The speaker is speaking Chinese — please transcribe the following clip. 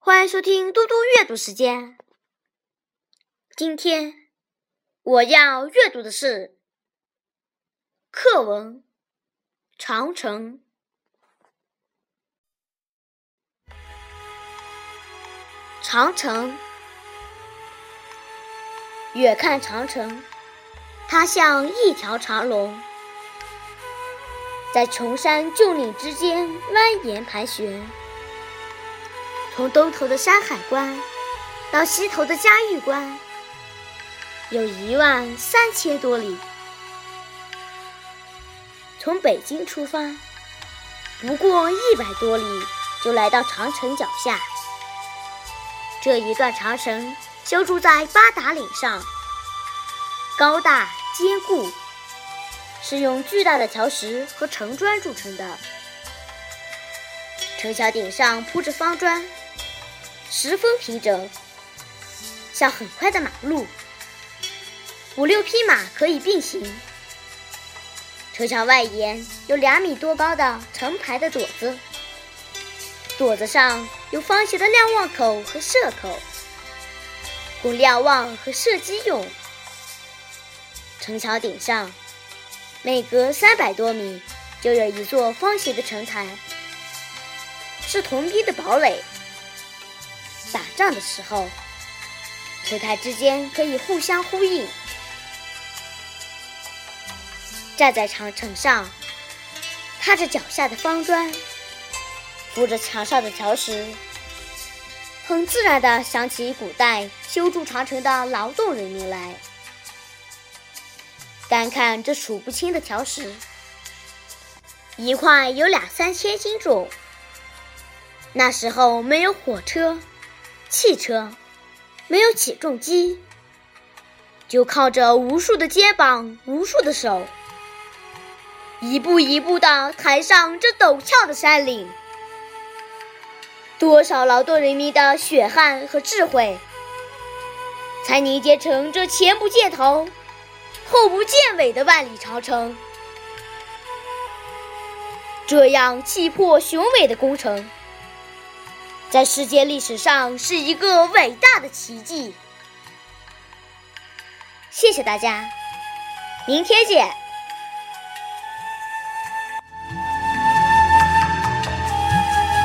欢迎收听嘟嘟阅读时间。今天我要阅读的是课文《长城》。长城，远看长城，它像一条长龙，在崇山峻岭之间蜿蜒盘旋。从东头的山海关到西头的嘉峪关，有一万三千多里。从北京出发，不过一百多里就来到长城脚下。这一段长城修筑在八达岭上，高大坚固，是用巨大的桥石和城砖筑成的。城墙顶上铺着方砖。十分平整，像很快的马路，五六匹马可以并行。城墙外沿有两米多高的成排的垛子，垛子上有方形的瞭望口和射口，供瞭望和射击用。城墙顶上，每隔三百多米就有一座方形的城台，是铜兵的堡垒。打仗的时候，城台之间可以互相呼应。站在长城上，踏着脚下的方砖，扶着墙上的条石，很自然地想起古代修筑长城的劳动人民来。单看这数不清的条石，一块有两三千斤重。那时候没有火车。汽车没有起重机，就靠着无数的肩膀、无数的手，一步一步地抬上这陡峭的山岭。多少劳动人民的血汗和智慧，才凝结成这前不见头、后不见尾的万里长城？这样气魄雄伟的工程。在世界历史上是一个伟大的奇迹。谢谢大家，明天见。